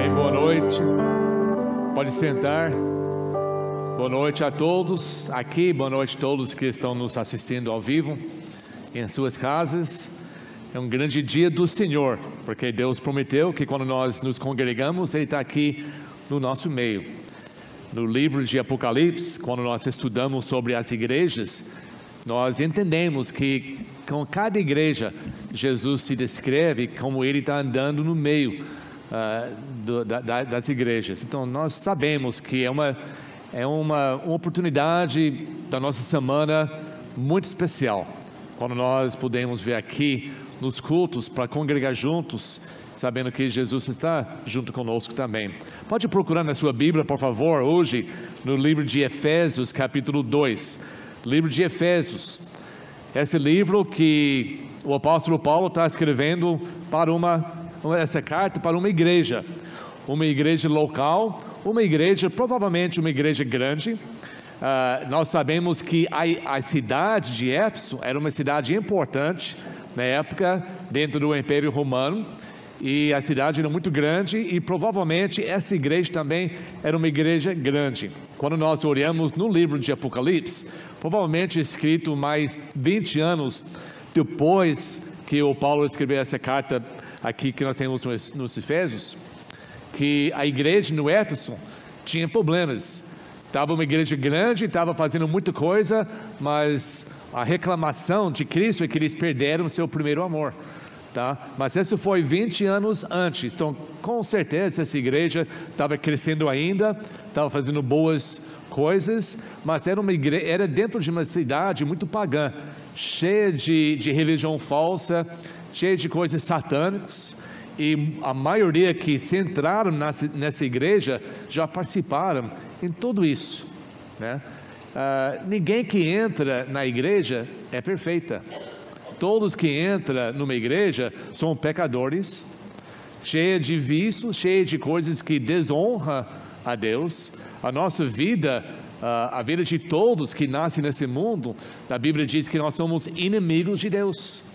Bem, boa noite. Pode sentar. Boa noite a todos aqui, boa noite a todos que estão nos assistindo ao vivo em suas casas. É um grande dia do Senhor, porque Deus prometeu que quando nós nos congregamos, Ele está aqui no nosso meio. No livro de Apocalipse, quando nós estudamos sobre as igrejas, nós entendemos que com cada igreja, Jesus se descreve como Ele está andando no meio uh, do, da, das igrejas. Então, nós sabemos que é uma, é uma, uma oportunidade da nossa semana muito especial, quando nós podemos ver aqui nos cultos para congregar juntos, sabendo que Jesus está junto conosco também. Pode procurar na sua Bíblia, por favor, hoje, no livro de Efésios, capítulo 2. Livro de Efésios. Esse livro que o apóstolo Paulo está escrevendo para uma, essa carta para uma igreja, uma igreja local, uma igreja, provavelmente uma igreja grande. Uh, nós sabemos que a, a cidade de Éfeso era uma cidade importante, na época dentro do Império Romano e a cidade era muito grande e provavelmente essa igreja também era uma igreja grande. Quando nós olhamos no livro de Apocalipse, provavelmente escrito mais 20 anos depois que o Paulo escreveu essa carta aqui que nós temos nos, Efésios, que a igreja no Éfeso tinha problemas. Estava uma igreja grande, estava fazendo muita coisa, mas a reclamação de Cristo é que eles perderam seu primeiro amor. Tá? Mas isso foi 20 anos antes, então com certeza essa igreja estava crescendo ainda, estava fazendo boas coisas, mas era, uma igreja, era dentro de uma cidade muito pagã, cheia de, de religião falsa, cheia de coisas satânicas, e a maioria que se entraram nessa, igreja já participaram em tudo isso. Né? Uh, ninguém que entra na igreja é perfeita. Todos que entram numa igreja são pecadores, cheia de vícios, cheia de coisas que desonra a Deus. A nossa vida, uh, a vida de todos que nascem nesse mundo, a Bíblia diz que nós somos inimigos de Deus.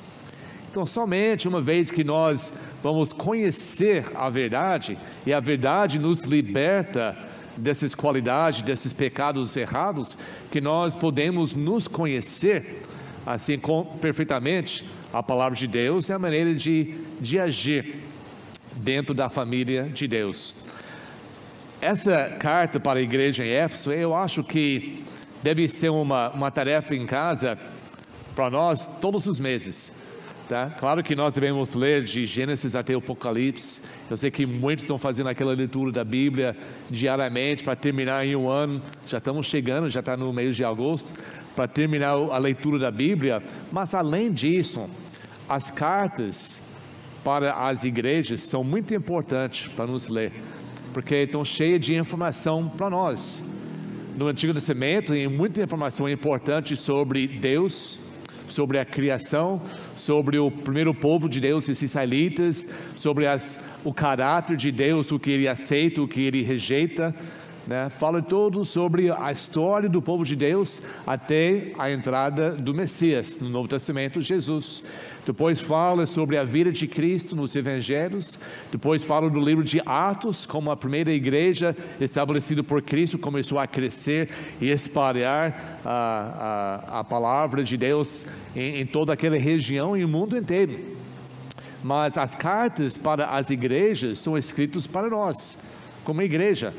Então, somente uma vez que nós vamos conhecer a verdade, e a verdade nos liberta dessas qualidades, desses pecados errados, que nós podemos nos conhecer, assim com, perfeitamente, a palavra de Deus e a maneira de, de agir dentro da família de Deus. Essa carta para a igreja em Éfeso, eu acho que deve ser uma, uma tarefa em casa para nós todos os meses Tá? Claro que nós devemos ler de Gênesis até Apocalipse. Eu sei que muitos estão fazendo aquela leitura da Bíblia diariamente para terminar em um ano. Já estamos chegando, já está no mês de agosto, para terminar a leitura da Bíblia. Mas além disso, as cartas para as igrejas são muito importantes para nos ler, porque estão cheias de informação para nós. No Antigo Testamento tem muita informação importante sobre Deus sobre a criação, sobre o primeiro povo de Deus, os israelitas, sobre as, o caráter de Deus, o que ele aceita, o que ele rejeita. Né? Fala todo sobre a história do povo de Deus até a entrada do Messias, no Novo Testamento, Jesus. Depois fala sobre a vida de Cristo nos Evangelhos. Depois fala do livro de Atos, como a primeira igreja estabelecida por Cristo começou a crescer e espalhar a, a, a palavra de Deus em, em toda aquela região e o mundo inteiro. Mas as cartas para as igrejas são escritas para nós, como igreja.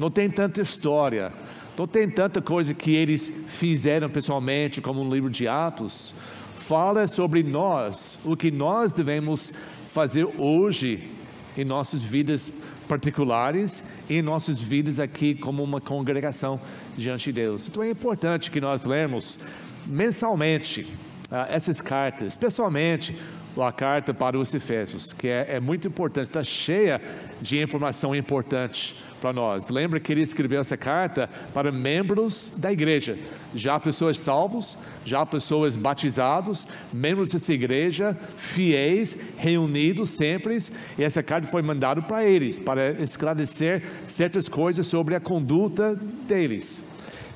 Não tem tanta história, não tem tanta coisa que eles fizeram pessoalmente, como no livro de Atos fala sobre nós, o que nós devemos fazer hoje em nossas vidas particulares e em nossas vidas aqui como uma congregação diante de Deus. Então é importante que nós lemos mensalmente uh, essas cartas, especialmente a carta para os Efésios, que é, é muito importante, está cheia de informação importante para nós. Lembra que ele escreveu essa carta para membros da igreja, já pessoas salvos, já pessoas batizados, membros dessa igreja, fiéis, reunidos sempre, e essa carta foi mandada para eles, para esclarecer certas coisas sobre a conduta deles.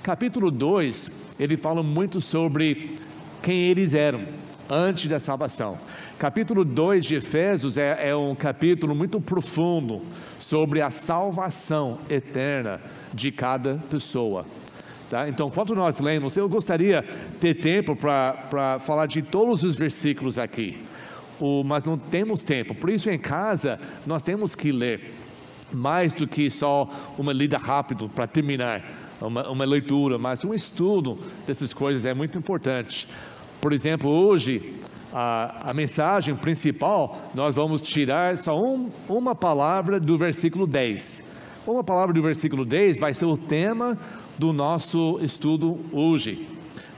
Capítulo 2, ele fala muito sobre quem eles eram antes da salvação. Capítulo 2 de Efésios é, é um capítulo muito profundo sobre a salvação eterna de cada pessoa. Tá? Então, quando nós lemos, eu gostaria de ter tempo para falar de todos os versículos aqui, o, mas não temos tempo, por isso em casa nós temos que ler mais do que só uma lida rápida para terminar, uma, uma leitura, mas um estudo dessas coisas é muito importante. Por exemplo, hoje, a, a, mensagem principal, nós vamos tirar só um, uma palavra do versículo 10. Uma palavra do versículo 10 vai ser o tema do nosso estudo hoje.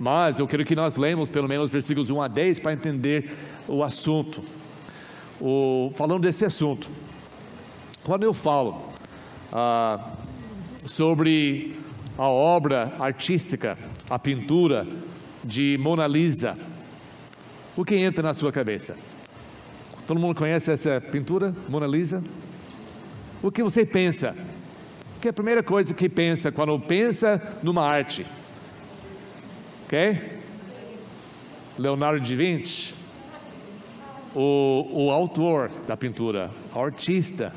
Mas eu quero que nós lemos pelo menos versículos 1 a 10 para entender o assunto. O, falando desse assunto, quando eu falo ah, sobre a obra artística, a pintura de Mona Lisa, o que entra na sua cabeça? Todo mundo conhece essa pintura, Mona Lisa? O que você pensa? Que é a primeira coisa que pensa quando pensa numa arte? Ok? Leonardo da Vinci, o, o autor da pintura, o artista.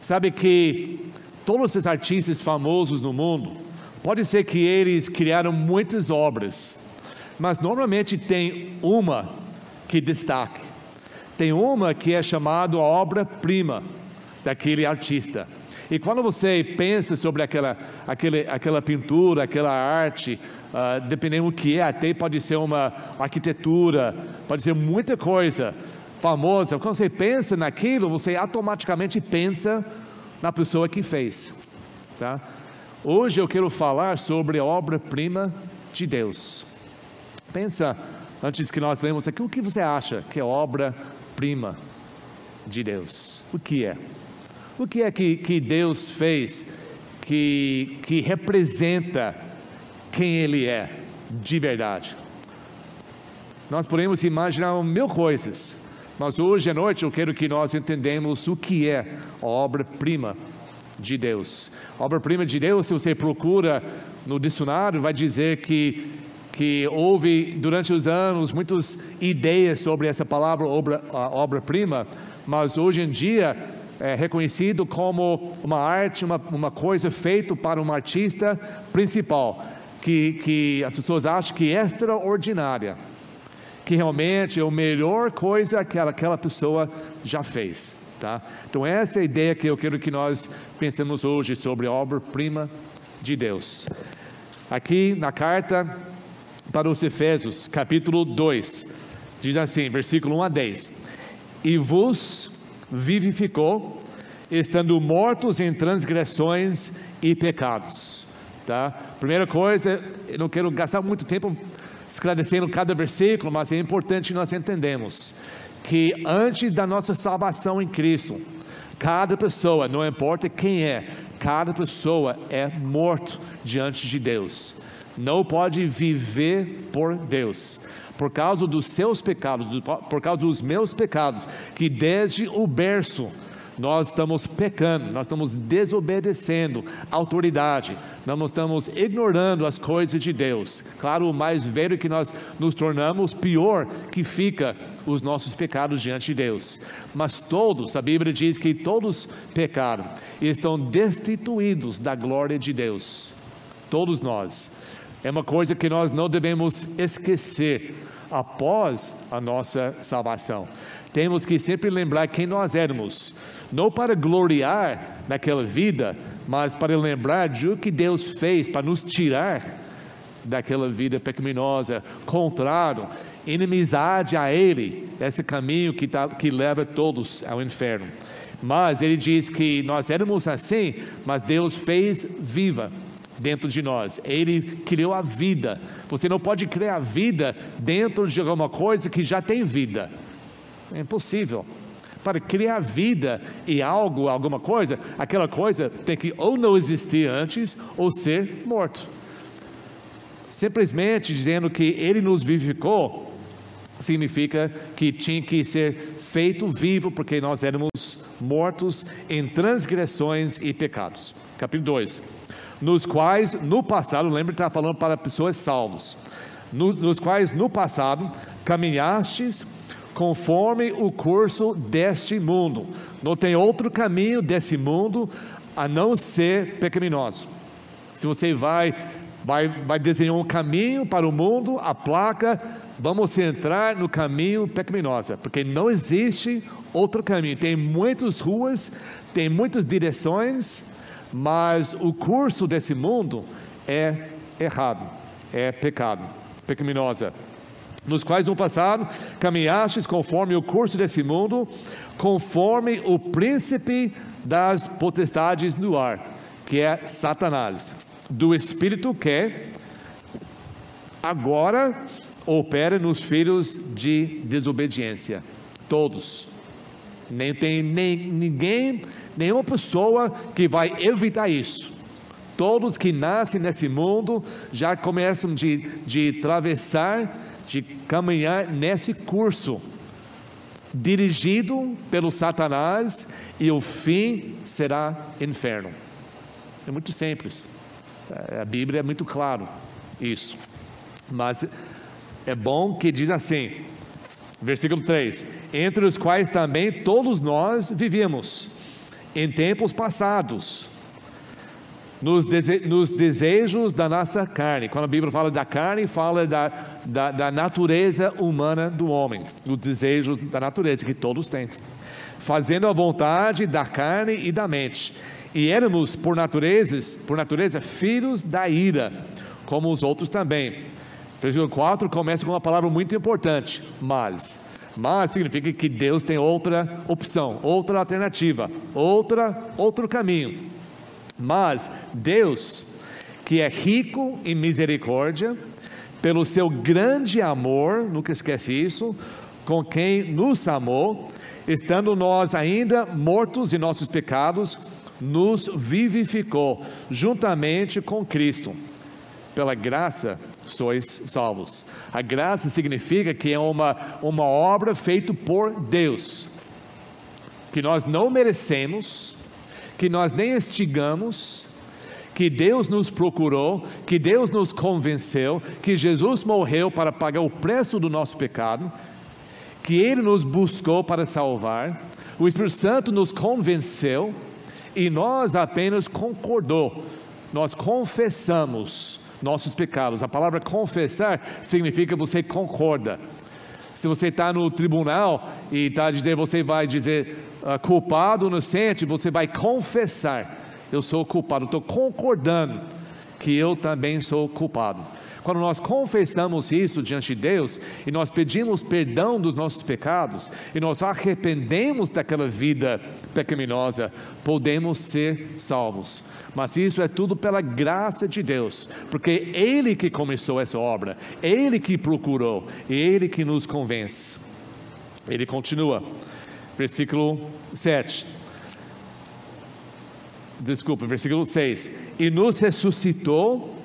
Sabe que todos esses artistas famosos no mundo, pode ser que eles criaram muitas obras, mas normalmente tem uma que destaque. Tem uma que é chamada obra-prima daquele artista. E quando você pensa sobre aquela, aquele, aquela pintura, aquela arte, uh, dependendo do que é, até pode ser uma arquitetura, pode ser muita coisa famosa. Quando você pensa naquilo, você automaticamente pensa na pessoa que fez. Tá? Hoje eu quero falar sobre a obra-prima de Deus. Pensa, antes que nós lemos aqui, o que você acha que é obra-prima de Deus? O que é? O que é que, que Deus fez que, que representa quem Ele é de verdade? Nós podemos imaginar mil coisas, mas hoje à noite eu quero que nós entendamos o que é a obra-prima de Deus. Obra-prima de Deus, se você procura no dicionário, vai dizer que, que houve durante os anos muitas ideias sobre essa palavra obra-prima, mas hoje em dia é reconhecido como uma arte, uma, uma coisa feita para um artista principal, que, que as pessoas acham que é extraordinária que realmente é a melhor coisa que aquela, pessoa já fez. Tá? Então, essa é a ideia que eu quero que nós pensemos hoje sobre a obra-prima de Deus. Aqui na carta para os Efésios, capítulo 2, diz assim, versículo 1 a 10: E vos vivificou, estando mortos em transgressões e pecados. Tá? Primeira coisa, eu não quero gastar muito tempo esclarecendo cada versículo, mas é importante nós entendemos que antes da nossa salvação em Cristo, cada pessoa, não importa quem é, cada pessoa é morto diante de Deus. Não pode viver por Deus. Por causa dos seus pecados, por causa dos meus pecados, que desde o berço nós estamos pecando, nós estamos desobedecendo a autoridade, nós estamos ignorando as coisas de Deus. Claro, o mais velho que nós nos tornamos, pior que fica os nossos pecados diante de Deus. Mas todos, a Bíblia diz que todos pecaram e estão destituídos da glória de Deus. Todos nós. É uma coisa que nós não devemos esquecer após a nossa salvação. Temos que sempre lembrar quem nós éramos não para gloriar naquela vida, mas para lembrar de o que Deus fez para nos tirar daquela vida pecaminosa, contrário, inimizade a Ele, esse caminho que, tá, que leva todos ao inferno. Mas Ele diz que nós éramos assim, mas Deus fez viva dentro de nós. Ele criou a vida. Você não pode criar vida dentro de alguma coisa que já tem vida. É impossível. Para criar vida e algo, alguma coisa, aquela coisa tem que ou não existir antes ou ser morto. Simplesmente dizendo que Ele nos vivificou, significa que tinha que ser feito vivo, porque nós éramos mortos em transgressões e pecados. Capítulo 2. Nos quais, no passado, lembra que está falando para pessoas salvos, nos, nos quais no passado caminhastes conforme o curso deste mundo. Não tem outro caminho desse mundo a não ser pecaminoso. Se você vai, vai, vai desenhar um caminho para o mundo, a placa, vamos entrar no caminho pecaminosa, porque não existe outro caminho. Tem muitas ruas, tem muitas direções, mas o curso desse mundo é errado, é pecado, pecaminosa. Nos quais no passado caminhastes conforme o curso desse mundo, conforme o príncipe das potestades no ar, que é Satanás, do espírito que agora opera nos filhos de desobediência. Todos. Nem tem nem, ninguém, nenhuma pessoa que vai evitar isso. Todos que nascem nesse mundo já começam de, de atravessar, de caminhar nesse curso, dirigido pelo Satanás, e o fim será inferno. É muito simples. A Bíblia é muito claro isso. Mas é bom que diz assim, versículo 3: Entre os quais também todos nós vivíamos em tempos passados, nos, dese nos, desejos da nossa carne. Quando a Bíblia fala da carne, fala da, da, da natureza humana do homem, os desejos da natureza que todos têm, fazendo a vontade da carne e da mente. E éramos por natureza, por natureza filhos da ira, como os outros também. Versículo 4 começa com uma palavra muito importante, mas. Mas significa que Deus tem outra opção, outra alternativa, outra, outro caminho. Mas Deus, que é rico em misericórdia, pelo seu grande amor, nunca esquece isso, com quem nos amou, estando nós ainda mortos em nossos pecados, nos vivificou juntamente com Cristo. Pela graça sois salvos. A graça significa que é uma, uma obra feita por Deus, que nós não merecemos, que nós nem estigamos, que Deus nos procurou, que Deus nos convenceu, que Jesus morreu para pagar o preço do nosso pecado, que Ele nos buscou para salvar, o Espírito Santo nos convenceu e nós apenas concordou, nós confessamos nossos pecados. A palavra confessar significa você concorda. Se você está no tribunal e está dizendo, você vai dizer uh, culpado, inocente, você vai confessar. Eu sou culpado, estou concordando que eu também sou culpado. Quando nós confessamos isso diante de Deus e nós pedimos perdão dos nossos pecados e nós arrependemos daquela vida pecaminosa, podemos ser salvos. Mas isso é tudo pela graça de Deus, porque Ele que começou essa obra, Ele que procurou, Ele que nos convence. Ele continua, versículo 7. Desculpa, versículo 6. E nos ressuscitou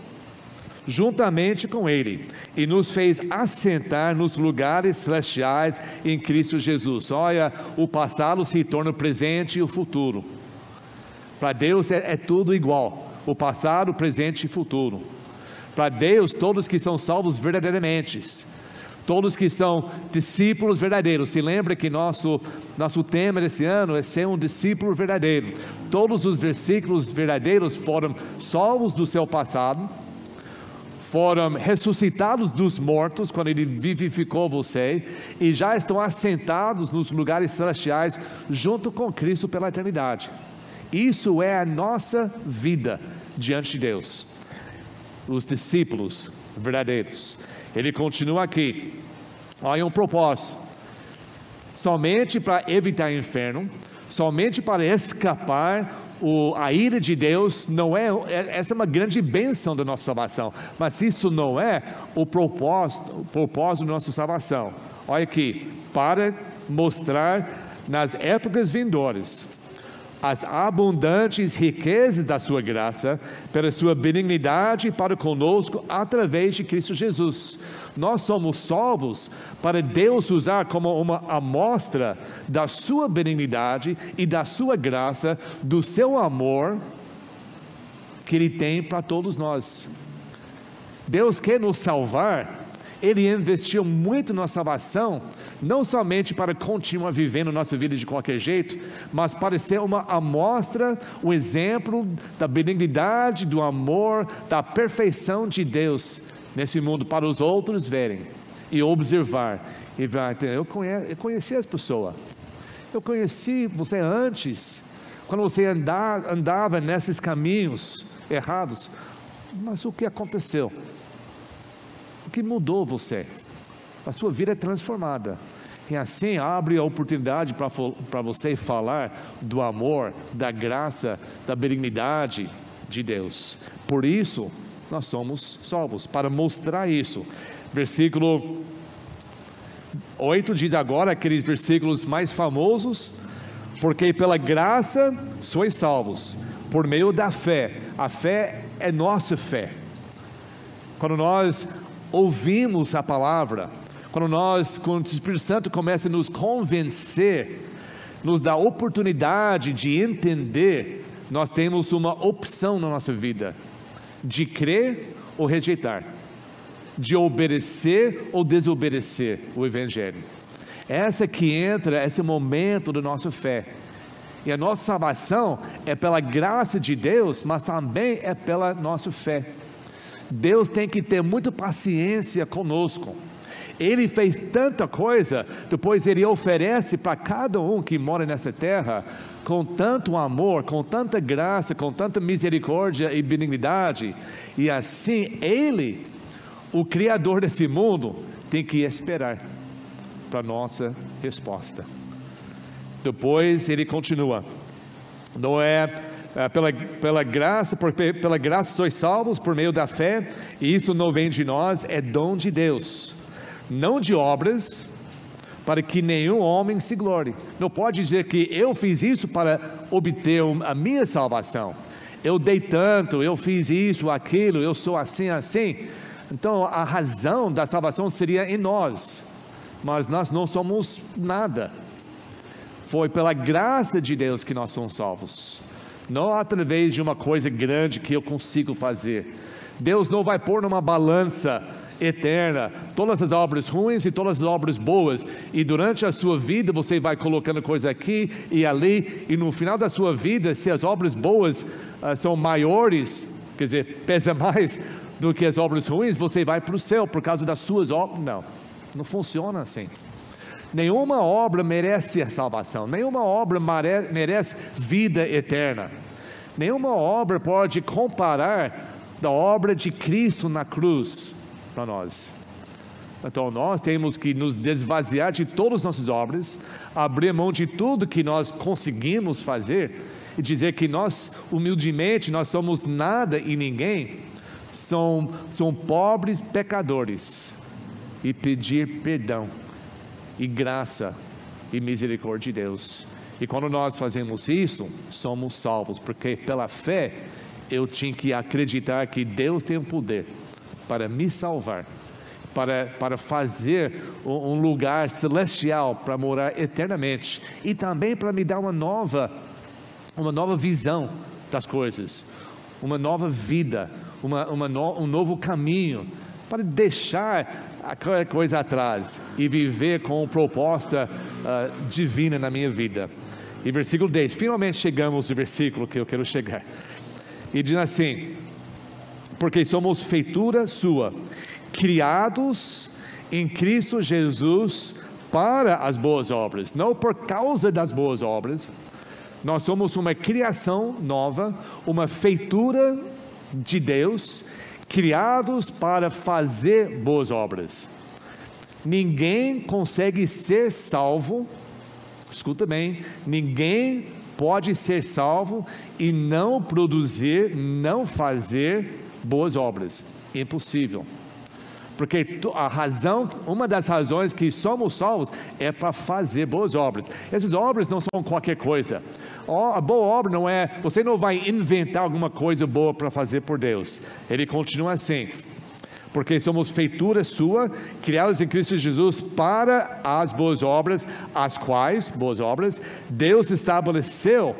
juntamente com Ele, e nos fez assentar nos lugares celestiais em Cristo Jesus. Olha, o passado se torna o presente e o futuro. Para Deus é, é tudo igual: o passado, o presente e o futuro. Para Deus, todos que são salvos verdadeiramente, todos que são discípulos verdadeiros. Se lembra que nosso, nosso tema desse ano é ser um discípulo verdadeiro. Todos os versículos verdadeiros foram salvos do seu passado foram ressuscitados dos mortos quando ele vivificou você e já estão assentados nos lugares celestiais junto com Cristo pela eternidade. Isso é a nossa vida diante de Deus. Os discípulos verdadeiros. Ele continua aqui. Olha um propósito. Somente para evitar o inferno, somente para escapar o, a ira de Deus não é, é, essa é uma grande bênção da nossa salvação, mas isso não é o propósito, o propósito da nossa salvação. Olha aqui, para mostrar nas épocas vindouras as abundantes riquezas da sua graça, pela sua benignidade para conosco através de Cristo Jesus. Nós somos salvos para Deus usar como uma amostra da sua benignidade e da sua graça, do seu amor que Ele tem para todos nós. Deus quer nos salvar Ele investiu muito na salvação, não somente para continuar vivendo nossa vida de qualquer jeito, mas para ser uma amostra, um exemplo da benignidade, do amor, da perfeição de Deus nesse mundo para os outros verem e observar. E vai, eu, conheci, as pessoas, eu conheci você antes, quando você andava nesses caminhos errados, mas o que aconteceu? Que mudou você? A sua vida é transformada. E assim abre a oportunidade para você falar do amor, da graça, da benignidade de Deus. Por isso, nós somos salvos, para mostrar isso. Versículo 8 diz agora aqueles versículos mais famosos, porque pela graça sois salvos, por meio da fé. A fé é nossa fé. Quando nós ouvimos a palavra, quando nós, quando o Espírito Santo começa a nos convencer, nos dá oportunidade de entender, nós temos uma opção na nossa vida, de crer ou rejeitar, de obedecer ou desobedecer o Evangelho. Essa que entra, esse momento da nossa fé. E a nossa salvação é pela graça de Deus, mas também é pela nossa fé. Deus tem que ter muita paciência conosco. Ele fez tanta coisa, depois ele oferece para cada um que mora nessa terra, com tanto amor, com tanta graça, com tanta misericórdia e benignidade, e assim ele, o Criador desse mundo, tem que esperar para nossa resposta. Depois ele continua, não é é, pela, pela graça, por, pela graça sois salvos por meio da fé, e isso não vem de nós, é dom de Deus, não de obras, para que nenhum homem se glore. Não pode dizer que eu fiz isso para obter a minha salvação. Eu dei tanto, eu fiz isso, aquilo, eu sou assim, assim. Então a razão da salvação seria em nós, mas nós não somos nada. Foi pela graça de Deus que nós somos salvos não através de uma coisa grande que eu consigo fazer. Deus não vai pôr numa balança eterna todas as obras ruins e todas as obras boas, e durante a sua vida você vai colocando coisa aqui e ali, e no final da sua vida, se as obras boas uh, são maiores, quer dizer, pesa mais do que as obras ruins, você vai para o céu por causa das suas obras. Não, não funciona assim. Nenhuma obra merece a salvação, nenhuma obra merece vida eterna. Nenhuma obra pode comparar da obra de Cristo na cruz para nós. Então nós temos que nos desvaziar de todas as nossas obras, abrir mão de tudo que nós conseguimos fazer e dizer que nós, humildemente, nós somos nada e ninguém, são, são pobres pecadores e pedir perdão e graça e misericórdia de Deus. E quando nós fazemos isso, somos salvos, porque pela fé eu tinha que acreditar que Deus tem o poder para me salvar, para, para fazer um lugar celestial para morar eternamente e também para me dar uma nova, uma nova visão das coisas, uma nova vida, uma, uma no, um novo caminho, para deixar aquela coisa atrás e viver com proposta uh, divina na minha vida. E versículo 10, finalmente chegamos ao versículo que eu quero chegar. E diz assim: Porque somos feitura sua, criados em Cristo Jesus para as boas obras, não por causa das boas obras. Nós somos uma criação nova, uma feitura de Deus criados para fazer boas obras. Ninguém consegue ser salvo, escuta bem, ninguém pode ser salvo e não produzir, não fazer boas obras. Impossível. Porque a razão, uma das razões que somos salvos é para fazer boas obras. Essas obras não são qualquer coisa. A boa obra não é, você não vai inventar alguma coisa boa para fazer por Deus. Ele continua assim. Porque somos feitura sua, criados em Cristo Jesus para as boas obras, as quais, boas obras, Deus estabeleceu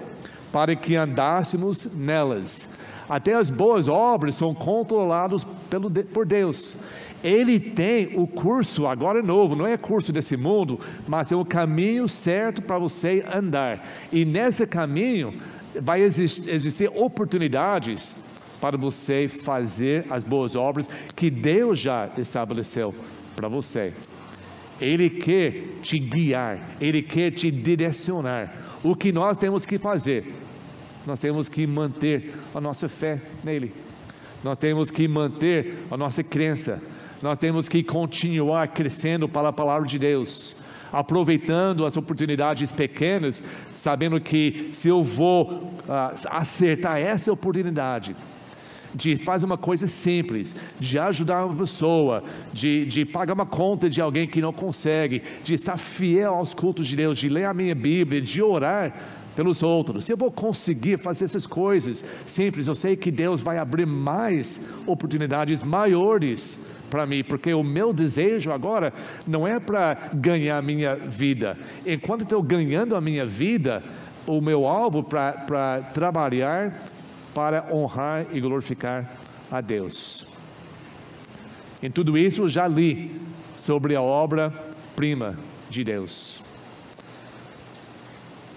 para que andássemos nelas. Até as boas obras são controladas pelo, por Deus. Ele tem o curso agora novo, não é curso desse mundo, mas é o caminho certo para você andar. E nesse caminho vai existir, existir oportunidades para você fazer as boas obras que Deus já estabeleceu para você. Ele quer te guiar, Ele quer te direcionar. O que nós temos que fazer? Nós temos que manter a nossa fé nele, nós temos que manter a nossa crença, nós temos que continuar crescendo para a palavra de Deus, aproveitando as oportunidades pequenas, sabendo que se eu vou uh, acertar essa oportunidade, de fazer uma coisa simples, de ajudar uma pessoa, de, de pagar uma conta de alguém que não consegue, de estar fiel aos cultos de Deus, de ler a minha Bíblia, de orar pelos outros. Se eu vou conseguir fazer essas coisas simples, eu sei que Deus vai abrir mais oportunidades maiores para mim, porque o meu desejo agora não é para ganhar a minha vida. Enquanto estou ganhando a minha vida, o meu alvo para trabalhar para honrar e glorificar a Deus. Em tudo isso, eu já li sobre a obra-prima de Deus.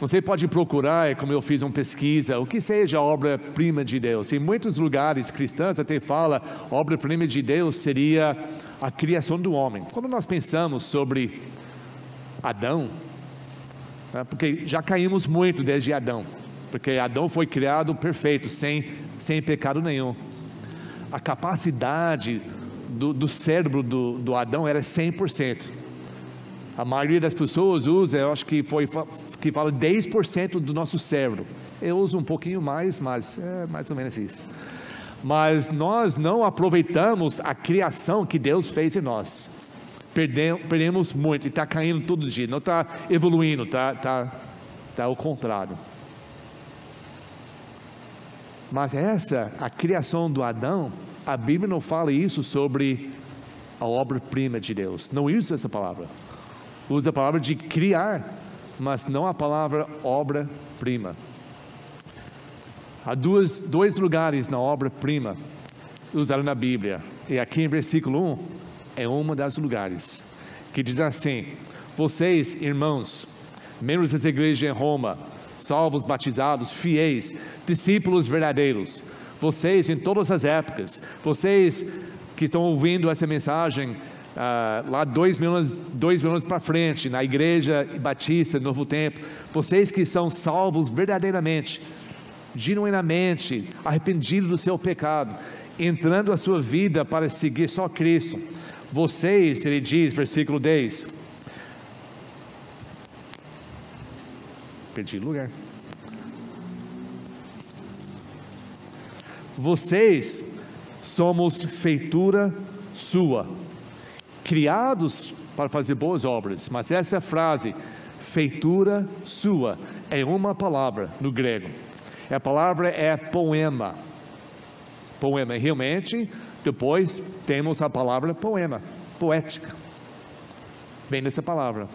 Você pode procurar, é como eu fiz uma pesquisa, o que seja obra-prima de Deus. Em muitos lugares cristãos até fala, obra-prima de Deus seria a criação do homem. Quando nós pensamos sobre Adão, né, porque já caímos muito desde Adão, porque Adão foi criado perfeito, sem, sem pecado nenhum. A capacidade do, do cérebro do, do Adão era 100%. A maioria das pessoas usa, eu acho que foi que fala 10% do nosso cérebro. Eu uso um pouquinho mais, mas é mais ou menos isso. Mas nós não aproveitamos a criação que Deus fez em nós. Perdemos, muito e está caindo todo dia, não está evoluindo, está tá, tá ao contrário. Mas essa, a criação do Adão, a Bíblia não fala isso sobre a obra-prima de Deus. Não usa essa palavra. Usa a palavra de criar, mas não a palavra obra-prima. Há duas, dois lugares na obra-prima usados na Bíblia. E aqui em versículo 1 é uma das lugares que diz assim: Vocês, irmãos, membros dessa igreja em Roma, salvos, batizados, fiéis, discípulos verdadeiros. Vocês, em todas as épocas, vocês que estão ouvindo essa mensagem uh, lá dois mil anos, dois mil anos para frente, na igreja batista, Novo Tempo, vocês que são salvos verdadeiramente, genuinamente, arrependidos do seu pecado, entrando a sua vida para seguir só Cristo, vocês, ele diz, versículo 10, perdi lugar. Vocês somos feitura sua, criados para fazer boas obras, mas essa frase, feitura sua, é uma palavra no grego. A palavra é poema. Poema, realmente, depois temos a palavra poema, poética. Vem dessa palavra.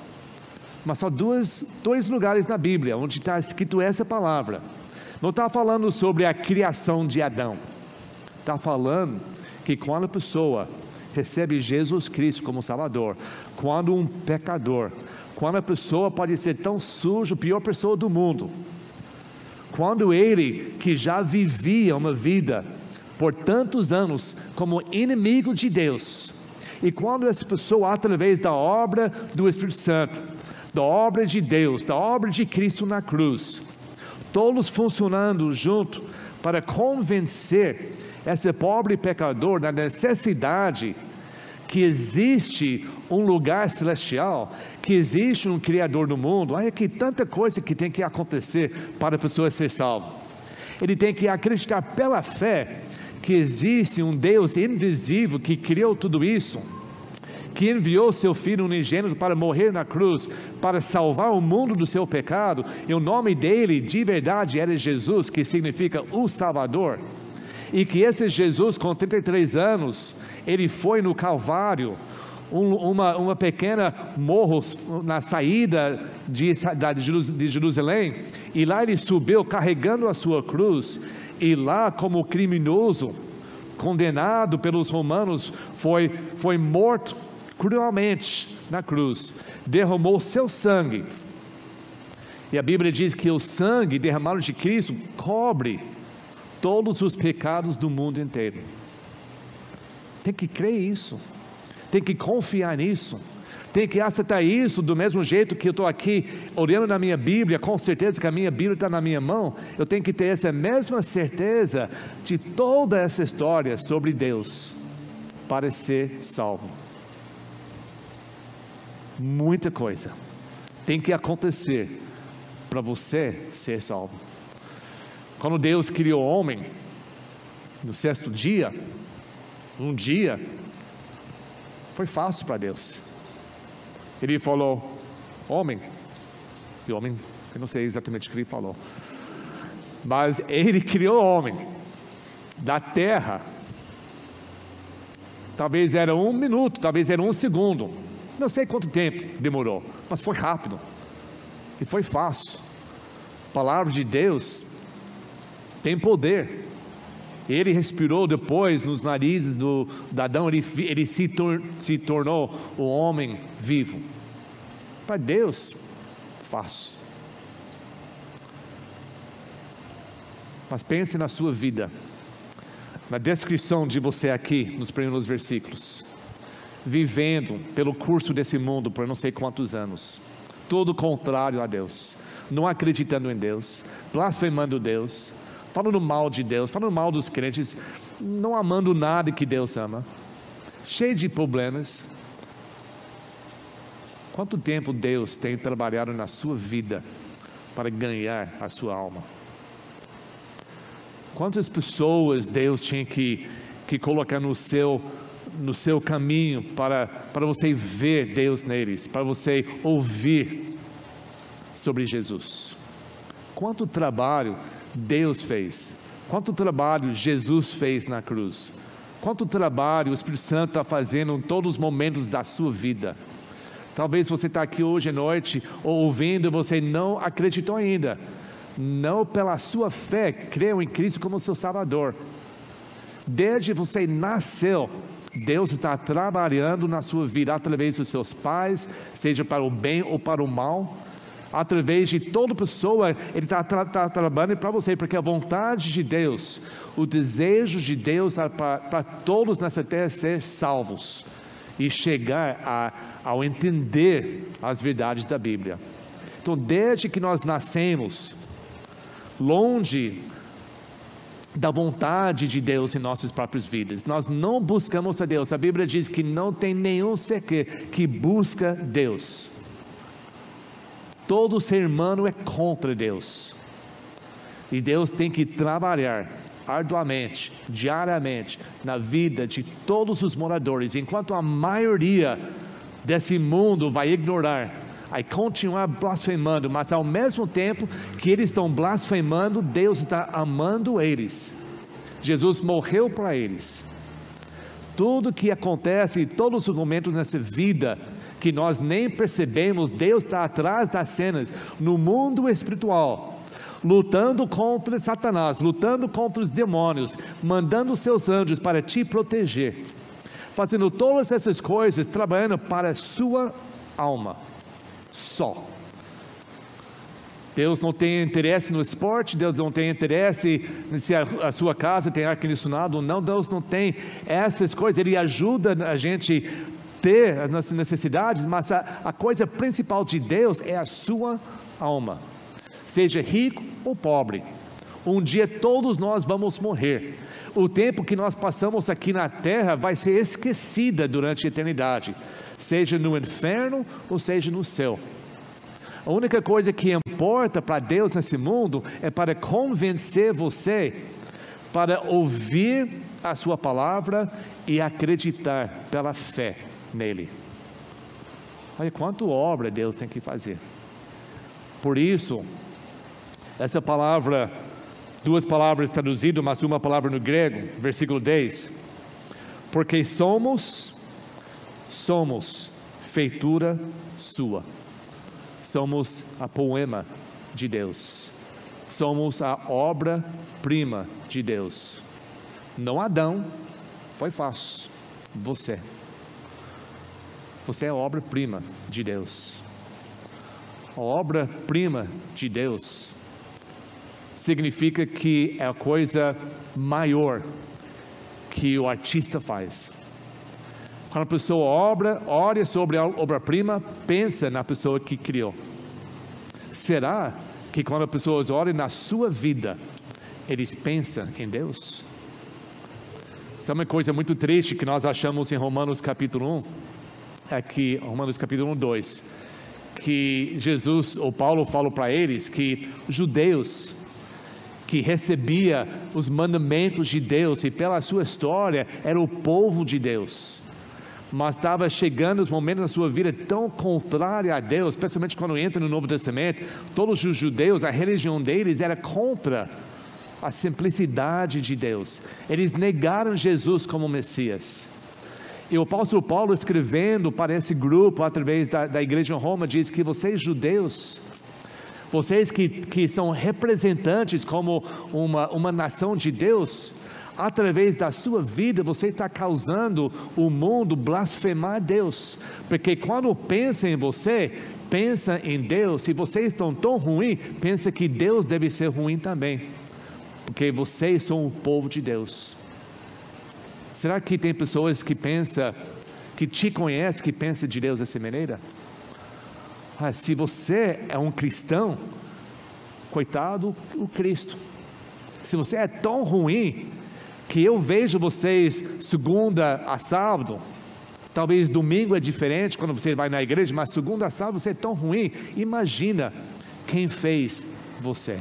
Mas só dois, dois lugares na Bíblia onde está escrito essa palavra. Não está falando sobre a criação de Adão. Está falando que quando a pessoa recebe Jesus Cristo como Salvador, quando um pecador, quando a pessoa pode ser tão sujo, pior pessoa do mundo, quando ele que já vivia uma vida por tantos anos como inimigo de Deus, e quando essa pessoa, através da obra do Espírito Santo, da obra de Deus, da obra de Cristo na cruz, todos funcionando junto para convencer esse pobre pecador da necessidade que existe um lugar celestial, que existe um Criador no mundo. Olha que tanta coisa que tem que acontecer para a pessoa ser salva. Ele tem que acreditar pela fé que existe um Deus invisível que criou tudo isso que enviou seu Filho unigênito para morrer na cruz, para salvar o mundo do seu pecado, e o nome dele de verdade era Jesus, que significa o Salvador, e que esse Jesus, com 33 anos, ele foi no Calvário, um, uma, uma pequena morro na saída de, de Jerusalém, e lá ele subiu carregando a sua cruz, e lá, como criminoso, condenado pelos romanos, foi, foi morto cruelmente na cruz, derramou seu sangue. E a Bíblia diz que o sangue derramado de Cristo cobre todos os pecados do mundo inteiro. Tem que crer isso, tem que confiar nisso, tem que aceitar isso do mesmo jeito que eu estou aqui olhando na minha Bíblia, com certeza que a minha Bíblia está na minha mão, eu tenho que ter essa mesma certeza de toda essa história sobre Deus para ser salvo. Muita coisa tem que acontecer para você ser salvo. Quando Deus criou o homem, no sexto dia, um dia, foi fácil para Deus. Ele falou: Homem, e homem, eu não sei exatamente o que ele falou, mas ele criou o homem da terra. Talvez era um minuto, talvez era um segundo, não sei quanto tempo demorou, mas foi rápido e foi fácil. Palavra de Deus tem poder. Ele respirou depois nos narizes do, do Adão, ele, ele se, tor, se tornou o homem vivo. Para Deus, fácil. Mas pense na sua vida, na descrição de você aqui, nos primeiros versículos, vivendo pelo curso desse mundo por não sei quantos anos, todo contrário a Deus, não acreditando em Deus, blasfemando Deus, falando mal de Deus, falando mal dos crentes, não amando nada que Deus ama, cheio de problemas. Quanto tempo Deus tem trabalhado na sua vida para ganhar a sua alma? Quantas pessoas Deus tinha que, que colocar no seu, no seu caminho para, para você ver Deus neles, para você ouvir sobre Jesus? Quanto trabalho Deus fez, quanto trabalho Jesus fez na cruz, quanto trabalho o Espírito Santo está fazendo em todos os momentos da sua vida. Talvez você está aqui hoje à noite ouvindo e você não acreditou ainda, não pela sua fé creu em Cristo como seu Salvador. Desde você nasceu, Deus está trabalhando na sua vida através dos seus pais, seja para o bem ou para o mal através de toda pessoa, Ele está tá trabalhando para você, porque a vontade de Deus, o desejo de Deus é para todos nessa terra ser salvos e chegar a, ao entender as verdades da Bíblia. Então, desde que nós nascemos, longe da vontade de Deus em nossas próprias vidas. Nós não buscamos a Deus. A Bíblia diz que não tem nenhum ser que busca Deus. Todo ser humano é contra Deus. E Deus tem que trabalhar arduamente, diariamente, na vida de todos os moradores, enquanto a maioria desse mundo vai ignorar, vai continuar blasfemando, mas ao mesmo tempo que eles estão blasfemando, Deus está amando eles. Jesus morreu para eles. Tudo que acontece, todos os momentos nessa vida, que nós nem percebemos, Deus está atrás das cenas, no mundo espiritual, lutando contra Satanás, lutando contra os demônios, mandando seus anjos para te proteger, fazendo todas essas coisas, trabalhando para a sua alma, só. Deus não tem interesse no esporte, Deus não tem interesse se a, sua casa tem ar-condicionado ou não, Deus não tem essas coisas, Ele ajuda a gente ter as nossas necessidades, mas a, a coisa principal de Deus é a sua alma, seja rico ou pobre. Um dia todos nós vamos morrer. O tempo que nós passamos aqui na terra vai ser esquecida durante a eternidade, seja no inferno ou seja no céu. A única coisa que importa para Deus nesse mundo é para convencer você para ouvir a sua palavra e acreditar pela fé nele. Olha quanto obra Deus tem que fazer. Por isso, essa palavra, duas palavras traduzidas, mas uma palavra no grego, versículo 10. Porque somos, somos feitura sua. Somos a poema de Deus. Somos a obra-prima de Deus. Não Adão, foi fácil. Você. Você é obra-prima de Deus. Obra-prima de Deus significa que é a coisa maior que o artista faz. Quando a pessoa obra, olha sobre a obra-prima, pensa na pessoa que criou. Será que quando as pessoas olham na sua vida, eles pensam em Deus? Isso é uma coisa muito triste que nós achamos em Romanos capítulo 1, aqui, Romanos capítulo 1, 2, que Jesus, ou Paulo fala para eles que judeus que recebia os mandamentos de Deus e pela sua história era o povo de Deus mas estava chegando os momentos na sua vida tão contrária a Deus, especialmente quando entra no Novo Testamento, todos os judeus, a religião deles era contra a simplicidade de Deus. Eles negaram Jesus como Messias. E o apóstolo Paulo, escrevendo para esse grupo, através da, da igreja em Roma, diz que vocês, judeus, vocês que, que são representantes como uma, uma nação de Deus, através da sua vida, você está causando o mundo blasfemar Deus, porque quando pensa em você, pensa em Deus, se vocês estão tão ruim, pensa que Deus deve ser ruim também, porque vocês são o povo de Deus. Será que tem pessoas que pensam, que te conhecem, que pensam de Deus dessa maneira? Ah, se você é um cristão, coitado o Cristo. Se você é tão ruim, que eu vejo vocês segunda a sábado, talvez domingo é diferente quando você vai na igreja, mas segunda a sábado você é tão ruim. Imagina quem fez você.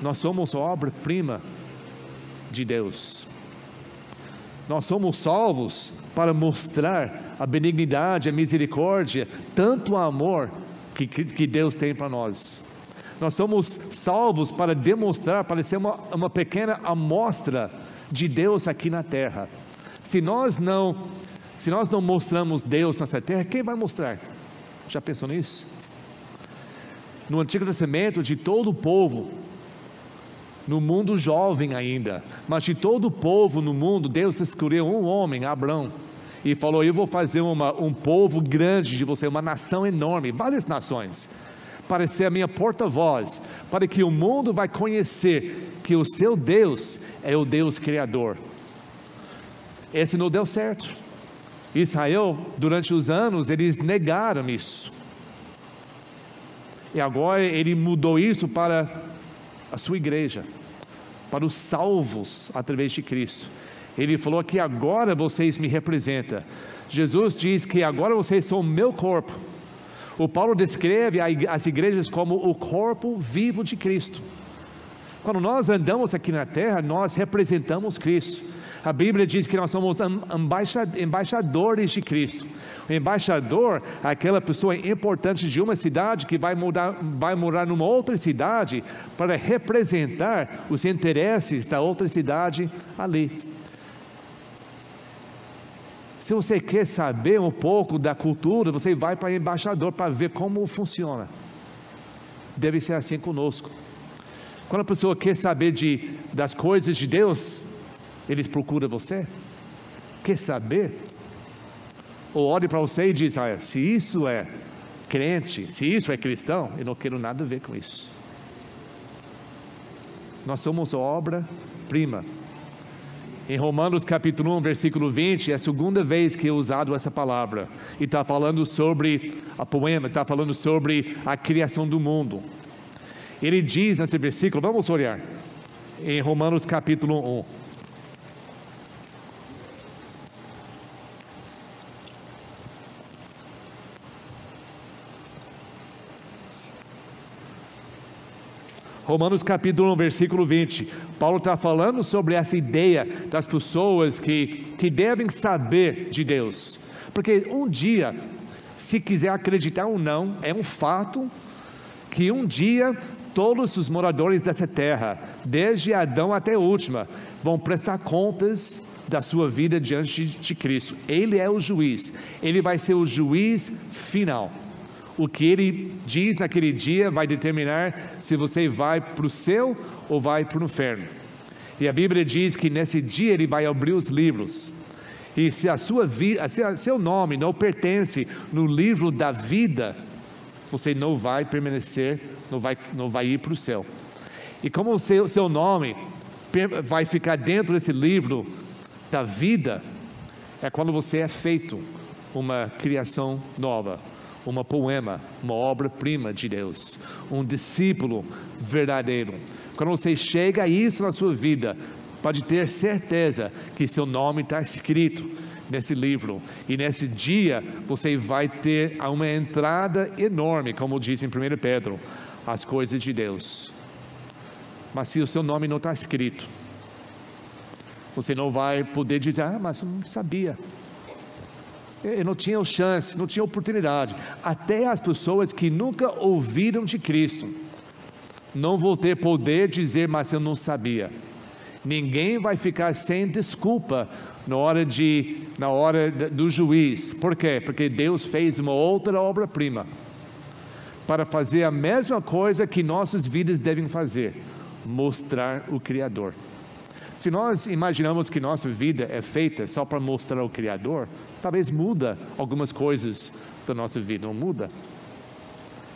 Nós somos obra-prima de Deus. Nós somos salvos para mostrar a benignidade, a misericórdia, tanto o amor que, que Deus tem para nós. Nós somos salvos para demonstrar, para ser uma, uma pequena amostra de Deus aqui na terra. Se nós não, se nós não mostramos Deus nessa terra, quem vai mostrar? Já pensou nisso? No Antigo Testamento, de todo o povo, no mundo jovem ainda, mas de todo o povo no mundo, Deus escolheu um homem, Abraão, e falou: Eu vou fazer uma, um povo grande de você, uma nação enorme, várias nações para ser a minha porta-voz, para que o mundo vai conhecer que o seu Deus é o Deus criador. Esse não deu certo. Israel, durante os anos, eles negaram isso. E agora ele mudou isso para a sua igreja, para os salvos através de Cristo. Ele falou que agora vocês me representam. Jesus diz que agora vocês são o meu corpo o Paulo descreve as igrejas como o corpo vivo de Cristo. Quando nós andamos aqui na terra, nós representamos Cristo. A Bíblia diz que nós somos embaixadores de Cristo. O embaixador é aquela pessoa importante de uma cidade que vai, mudar, vai morar numa outra cidade para representar os interesses da outra cidade ali. Se você quer saber um pouco da cultura, você vai para o embaixador para ver como funciona. Deve ser assim conosco. Quando a pessoa quer saber de, das coisas de Deus, eles procuram você. Quer saber? Ou olhe para você e diz: ah, se isso é crente, se isso é cristão, eu não quero nada a ver com isso. Nós somos obra-prima em Romanos capítulo 1, versículo 20, é a segunda vez que é usado essa palavra. E está falando sobre a poema, está falando sobre a criação do mundo. Ele diz nesse versículo, vamos olhar, em Romanos capítulo 1. Romanos capítulo 1, versículo 20. Paulo está falando sobre essa ideia das pessoas que, que devem saber de Deus. Porque um dia, se quiser acreditar ou não, é um fato que um dia todos os moradores dessa terra, desde Adão até a última, vão prestar contas da sua vida diante de Cristo. Ele é o juiz, ele vai ser o juiz final. O que ele diz naquele dia vai determinar se você vai para o céu ou vai para o inferno. E a Bíblia diz que nesse dia ele vai abrir os livros. E se a sua vida, se a, seu nome não pertence no livro da vida, você não vai permanecer, não vai, não vai ir para o céu. E como o seu, seu nome vai ficar dentro desse livro da vida, é quando você é feito uma criação nova, uma poema, uma obra-prima de Deus, um discípulo verdadeiro. Quando você chega a isso na sua vida, pode ter certeza que seu nome está escrito nesse livro. E nesse dia você vai ter uma entrada enorme, como diz em 1 Pedro, as coisas de Deus. Mas se o seu nome não está escrito, você não vai poder dizer, ah, mas não sabia. Eu não tinha chance, não tinha oportunidade. Até as pessoas que nunca ouviram de Cristo não vão ter poder dizer, mas eu não sabia. Ninguém vai ficar sem desculpa na hora de na hora do juiz. Por quê? Porque Deus fez uma outra obra-prima para fazer a mesma coisa que nossas vidas devem fazer, mostrar o criador. Se nós imaginamos que nossa vida é feita só para mostrar o criador, talvez muda algumas coisas da nossa vida, não muda.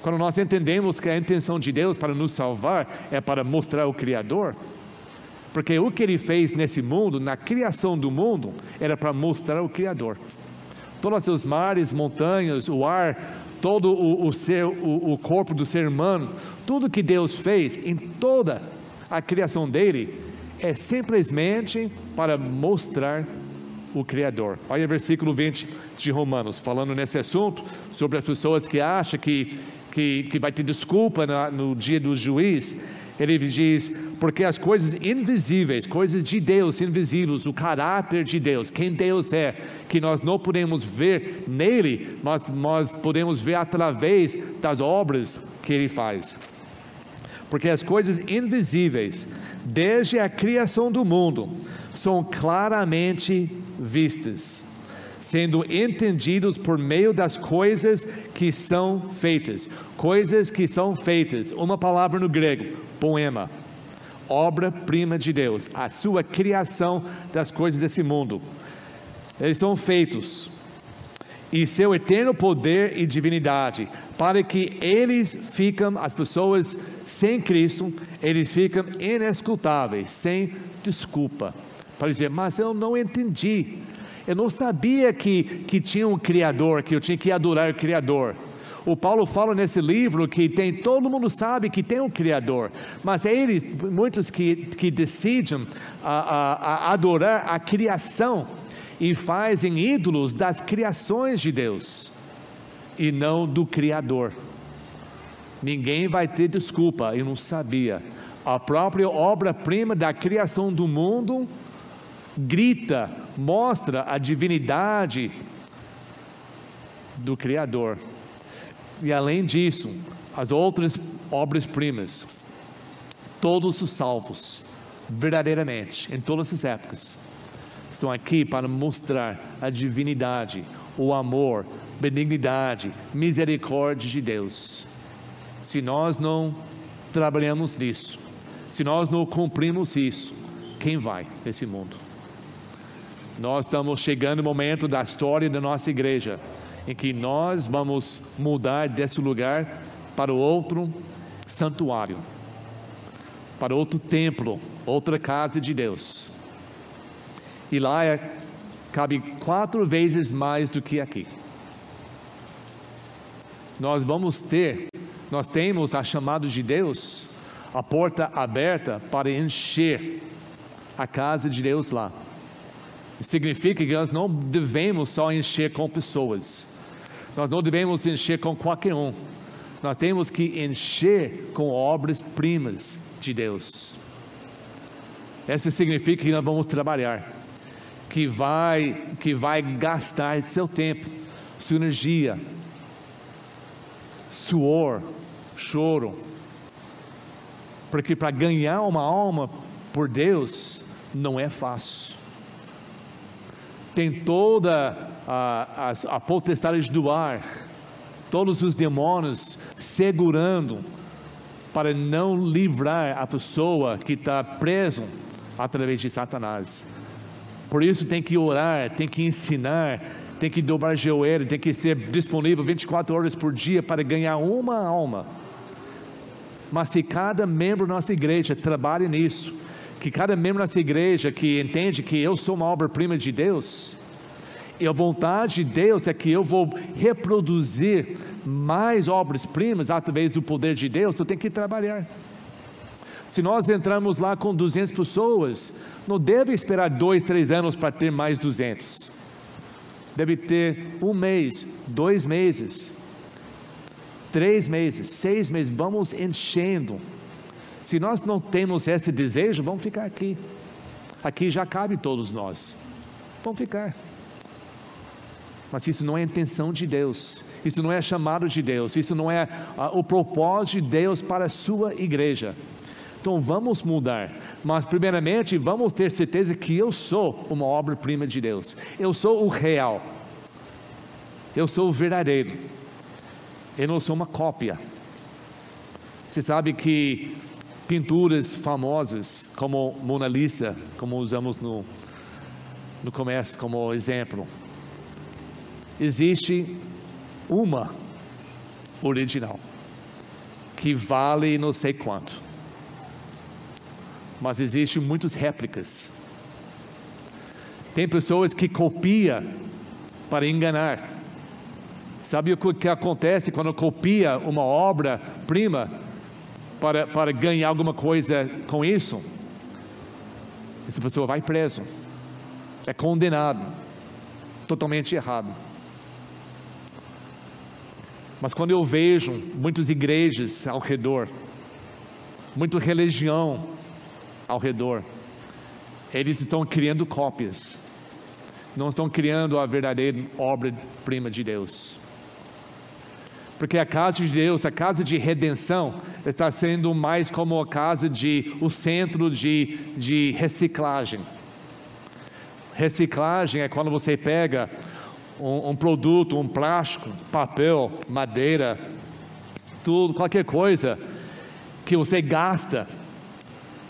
Quando nós entendemos que a intenção de Deus para nos salvar é para mostrar o Criador, porque o que ele fez nesse mundo, na criação do mundo, era para mostrar o Criador. Todos os mares, montanhas, o ar, todo o, o, ser, o, o corpo do ser humano, tudo que Deus fez em toda a criação dele, é simplesmente para mostrar o Criador. Olha o versículo 20 de Romanos, falando nesse assunto, sobre as pessoas que acham que que, que vai ter desculpa no dia do juiz, ele diz: porque as coisas invisíveis, coisas de Deus invisíveis, o caráter de Deus, quem Deus é, que nós não podemos ver nele, mas nós podemos ver através das obras que ele faz. Porque as coisas invisíveis, desde a criação do mundo, são claramente vistas sendo entendidos por meio das coisas que são feitas. Coisas que são feitas, uma palavra no grego, poema, obra-prima de Deus, a sua criação das coisas desse mundo. Eles são feitos e seu eterno poder e divindade, para que eles ficam, as pessoas sem Cristo, eles ficam inescutáveis, sem desculpa, para dizer, mas eu não entendi, eu não sabia que, que tinha um Criador, que eu tinha que adorar o Criador. O Paulo fala nesse livro que tem todo mundo sabe que tem um Criador, mas é eles, muitos que, que decidem a, a, a adorar a criação e fazem ídolos das criações de Deus e não do Criador. Ninguém vai ter desculpa, eu não sabia. A própria obra-prima da criação do mundo grita, mostra a divindade do Criador. E além disso, as outras obras-primas, todos os salvos, verdadeiramente, em todas as épocas, estão aqui para mostrar a divindade, o amor, benignidade, misericórdia de Deus. Se nós não trabalhamos nisso, se nós não cumprimos isso, quem vai nesse mundo? Nós estamos chegando no momento da história da nossa igreja em que nós vamos mudar desse lugar para outro santuário, para outro templo, outra casa de Deus. E lá é, cabe quatro vezes mais do que aqui. Nós vamos ter, nós temos a chamada de Deus, a porta aberta para encher a casa de Deus lá. Significa que nós não devemos só encher com pessoas, nós não devemos encher com qualquer um, nós temos que encher com obras-primas de Deus. Isso significa que nós vamos trabalhar, que vai, que vai gastar seu tempo, sua energia, suor, choro, porque para ganhar uma alma por Deus não é fácil tem toda a, a, a potestade do ar, todos os demônios segurando para não livrar a pessoa que está preso através de Satanás. Por isso tem que orar, tem que ensinar, tem que dobrar joelho, tem que ser disponível 24 horas por dia para ganhar uma alma. Mas se cada membro da nossa igreja trabalha nisso, que cada membro da nossa igreja que entende que eu sou uma obra-prima de Deus, e a vontade de Deus é que eu vou reproduzir mais obras-primas através do poder de Deus, eu tenho que trabalhar. Se nós entramos lá com 200 pessoas, não deve esperar dois, três anos para ter mais 200. Deve ter um mês, dois meses, três meses, seis meses. Vamos enchendo. Se nós não temos esse desejo, vamos ficar aqui. Aqui já cabe todos nós. Vamos ficar. Mas isso não é a intenção de Deus, isso não é chamado de Deus, isso não é uh, o propósito de Deus para a sua igreja. Então vamos mudar, mas primeiramente vamos ter certeza que eu sou uma obra-prima de Deus, eu sou o real, eu sou o verdadeiro, eu não sou uma cópia. Você sabe que pinturas famosas como Mona Lisa, como usamos no, no comércio como exemplo, existe uma original que vale não sei quanto mas existem muitas réplicas. Tem pessoas que copiam para enganar. Sabe o que acontece quando copia uma obra-prima para, para ganhar alguma coisa com isso? Essa pessoa vai preso, é condenado, totalmente errado. Mas quando eu vejo muitas igrejas ao redor, muita religião, ao redor. Eles estão criando cópias, não estão criando a verdadeira obra-prima de Deus. Porque a casa de Deus, a casa de redenção, está sendo mais como a casa de, o centro de, de reciclagem. Reciclagem é quando você pega um, um produto, um plástico, papel, madeira, tudo, qualquer coisa que você gasta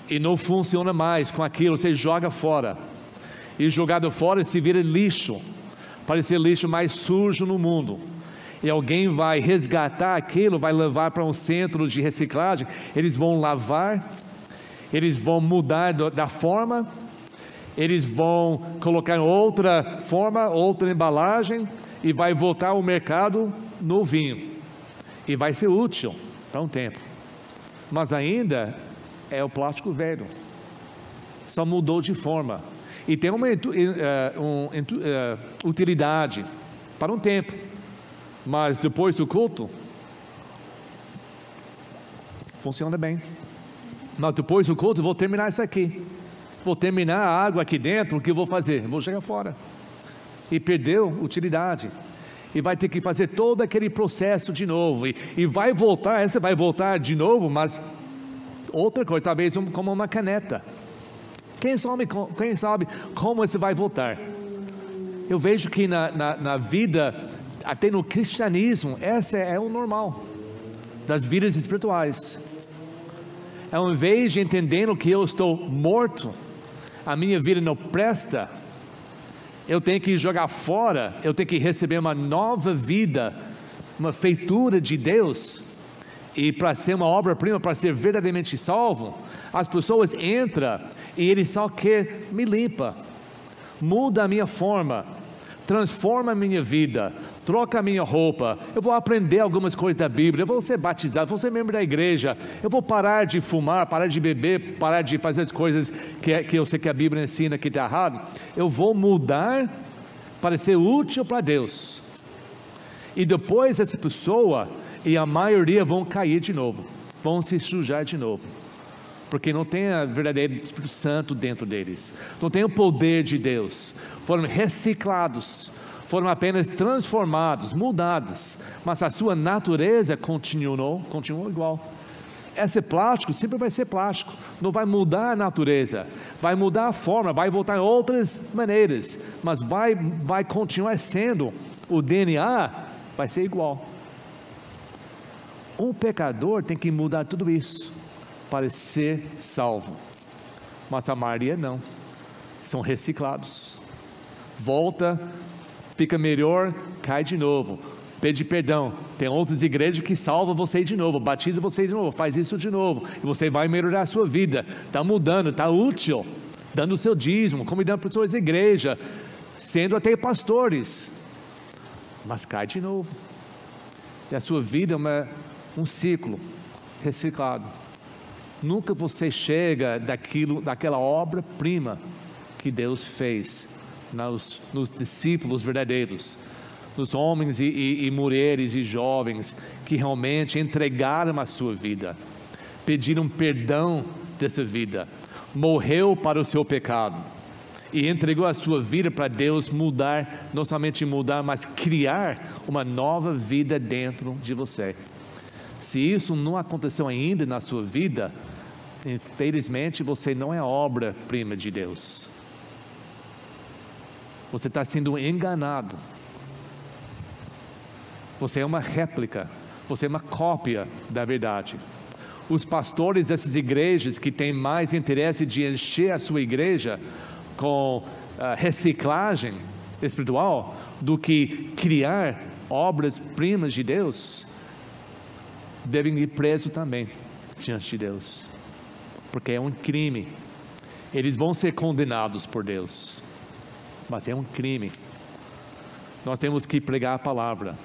e não funciona mais com aquilo, você joga fora. E jogado fora se vira lixo, parece lixo mais sujo no mundo. E alguém vai resgatar aquilo, vai levar para um centro de reciclagem, eles vão lavar, eles vão mudar da forma, eles vão colocar outra forma, outra embalagem e vai voltar ao mercado novinho. E vai ser útil para um tempo. Mas ainda é o plástico velho, só mudou de forma e tem uma uh, um, uh, utilidade para um tempo, mas depois do culto funciona bem. Mas depois do culto vou terminar isso aqui, vou terminar a água aqui dentro, o que eu vou fazer? Vou jogar fora e perdeu utilidade e vai ter que fazer todo aquele processo de novo, e, e vai voltar, essa vai voltar de novo, mas outra coisa, talvez um, como uma caneta. Quem sabe, quem sabe como isso vai voltar? Eu vejo que na, na, na vida, até no cristianismo, essa é o normal das vidas espirituais. Ao invés de entendendo que eu estou morto, a minha vida não presta, eu tenho que jogar fora, eu tenho que receber uma nova vida, uma feitura de Deus e para ser uma obra-prima, para ser verdadeiramente salvo, as pessoas entram e ele só quer me limpa, muda a minha forma, transforma a minha vida, troca a minha roupa, eu vou aprender algumas coisas da Bíblia, eu vou ser batizado, vou ser membro da igreja, eu vou parar de fumar, parar de beber, parar de fazer as coisas que, que eu sei que a Bíblia ensina que está errado, eu vou mudar para ser útil para Deus. E depois essa pessoa e a maioria vão cair de novo, vão se sujar de novo, porque não tem a verdadeira Espírito Santo dentro deles, não tem o poder de Deus, foram reciclados, foram apenas transformados, mudados, mas a sua natureza continuou, continuou igual. Esse plástico sempre vai ser plástico, não vai mudar a natureza, vai mudar a forma, vai voltar em outras maneiras, mas vai, vai continuar sendo, o DNA vai ser igual. Um pecador tem que mudar tudo isso para ser salvo. Mas a maioria não. São reciclados. Volta, fica melhor, cai de novo. Pede perdão. Tem outras igrejas que salvam você de novo, batiza você de novo, faz isso de novo. E você vai melhorar a sua vida. Está mudando, está útil. Dando o seu dízimo, convidando pessoas da igreja, sendo até pastores. Mas cai de novo. E a sua vida é uma, um ciclo reciclado. Nunca você chega daquilo, daquela obra-prima que Deus fez nos, nos, discípulos verdadeiros, nos homens e, e, e mulheres e jovens que realmente entregaram a sua vida, pediram perdão dessa vida, morreu para o seu pecado e entregou a sua vida para Deus mudar, não somente mudar, mas criar uma nova vida dentro de você. Se isso não aconteceu ainda na sua vida, infelizmente você não é obra-prima de Deus. Você está sendo enganado. Você é uma réplica, você é uma cópia da verdade. Os pastores dessas igrejas que têm mais interesse de encher a sua igreja com uh, reciclagem espiritual do que criar obras-primas de Deus, devem ir presos também diante de Deus, porque é um crime. Eles vão ser condenados por Deus, mas é um crime. Nós temos que pregar a palavra.